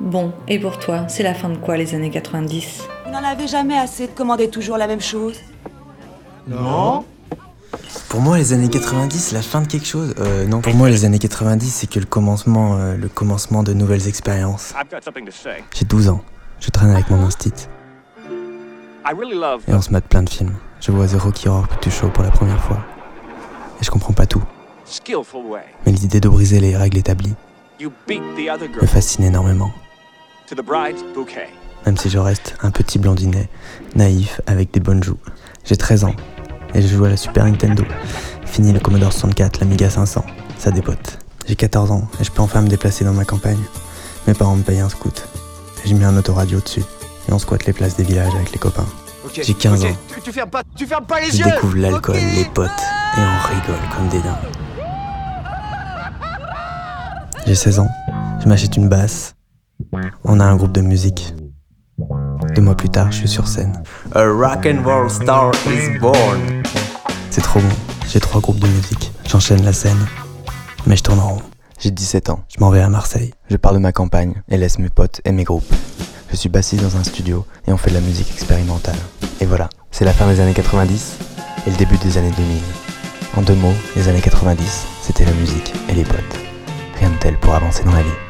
Bon, et pour toi, c'est la fin de quoi les années 90 Vous n'en avez jamais assez de commander toujours la même chose? Non. Pour moi, les années 90, la fin de quelque chose. Euh, non, pour moi, les années 90, c'est que le commencement, euh, le commencement de nouvelles expériences. J'ai 12 ans, je traîne avec mon instit, I really love et on se mate plein de films. Je vois The Rocky Horror Picture Show pour la première fois. Et je comprends pas tout, mais l'idée de briser les règles établies me fascine énormément. To the bride's bouquet. Même si je reste un petit blondinet, naïf, avec des bonnes joues. J'ai 13 ans, et je joue à la Super Nintendo. Fini le Commodore 64, l'Amiga 500, ça dépote. J'ai 14 ans, et je peux enfin me déplacer dans ma campagne. Mes parents me payent un scout. J'ai mis un autoradio dessus, et on squatte les places des villages avec les copains. J'ai 15 ok, ans. Tu, tu fermes pas, tu fermes pas les Je yeux découvre l'alcool, les potes, et on rigole comme des dingues. J'ai 16 ans, je m'achète une basse. On a un groupe de musique. Deux mois plus tard, je suis sur scène. A rock and roll star is born. C'est trop bon, j'ai trois groupes de musique. J'enchaîne la scène, mais je tourne en rond. J'ai 17 ans, je m'en vais à Marseille. Je pars de ma campagne et laisse mes potes et mes groupes. Je suis bassiste dans un studio et on fait de la musique expérimentale. Et voilà, c'est la fin des années 90 et le début des années 2000. En deux mots, les années 90, c'était la musique et les potes. Rien de tel pour avancer dans la vie.